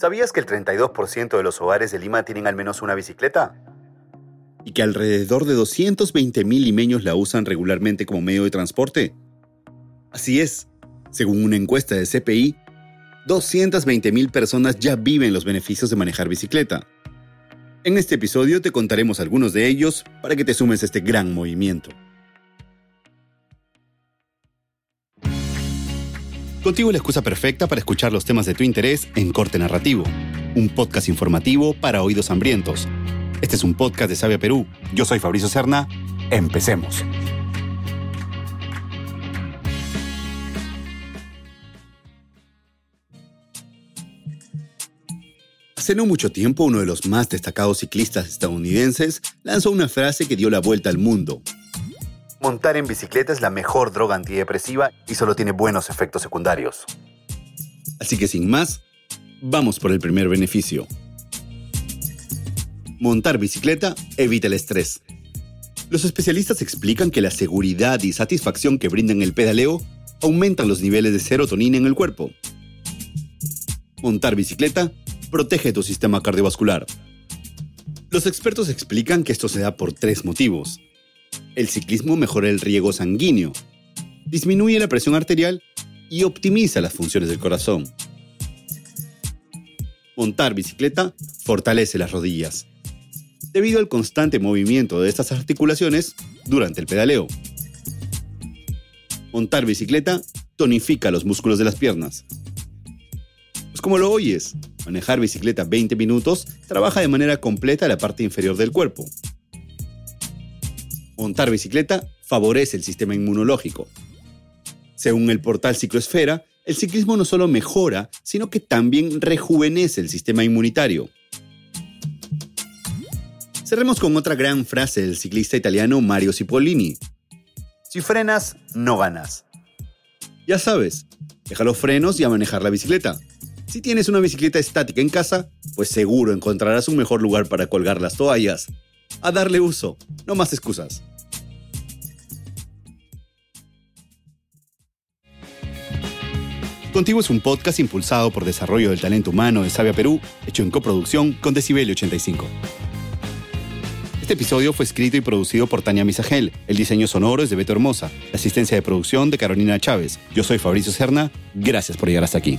¿Sabías que el 32% de los hogares de Lima tienen al menos una bicicleta? ¿Y que alrededor de 220.000 limeños la usan regularmente como medio de transporte? Así es, según una encuesta de CPI, 220.000 personas ya viven los beneficios de manejar bicicleta. En este episodio te contaremos algunos de ellos para que te sumes a este gran movimiento. Contigo la excusa perfecta para escuchar los temas de tu interés en Corte Narrativo, un podcast informativo para oídos hambrientos. Este es un podcast de Sabia Perú. Yo soy Fabricio Serna. Empecemos. Hace no mucho tiempo, uno de los más destacados ciclistas estadounidenses lanzó una frase que dio la vuelta al mundo. Montar en bicicleta es la mejor droga antidepresiva y solo tiene buenos efectos secundarios. Así que sin más, vamos por el primer beneficio. Montar bicicleta evita el estrés. Los especialistas explican que la seguridad y satisfacción que brindan el pedaleo aumentan los niveles de serotonina en el cuerpo. Montar bicicleta protege tu sistema cardiovascular. Los expertos explican que esto se da por tres motivos. El ciclismo mejora el riego sanguíneo, disminuye la presión arterial y optimiza las funciones del corazón. Montar bicicleta fortalece las rodillas, debido al constante movimiento de estas articulaciones durante el pedaleo. Montar bicicleta tonifica los músculos de las piernas. Pues como lo oyes, manejar bicicleta 20 minutos trabaja de manera completa la parte inferior del cuerpo, montar bicicleta favorece el sistema inmunológico. Según el portal Cicloesfera, el ciclismo no solo mejora, sino que también rejuvenece el sistema inmunitario. Cerremos con otra gran frase del ciclista italiano Mario Cipollini. Si frenas, no ganas. Ya sabes, deja los frenos y a manejar la bicicleta. Si tienes una bicicleta estática en casa, pues seguro encontrarás un mejor lugar para colgar las toallas. A darle uso, no más excusas. Contigo es un podcast impulsado por Desarrollo del Talento Humano de Sabia Perú, hecho en coproducción con Decibelio 85. Este episodio fue escrito y producido por Tania Misagel. El diseño sonoro es de Beto Hermosa. La asistencia de producción de Carolina Chávez. Yo soy Fabricio Serna. Gracias por llegar hasta aquí.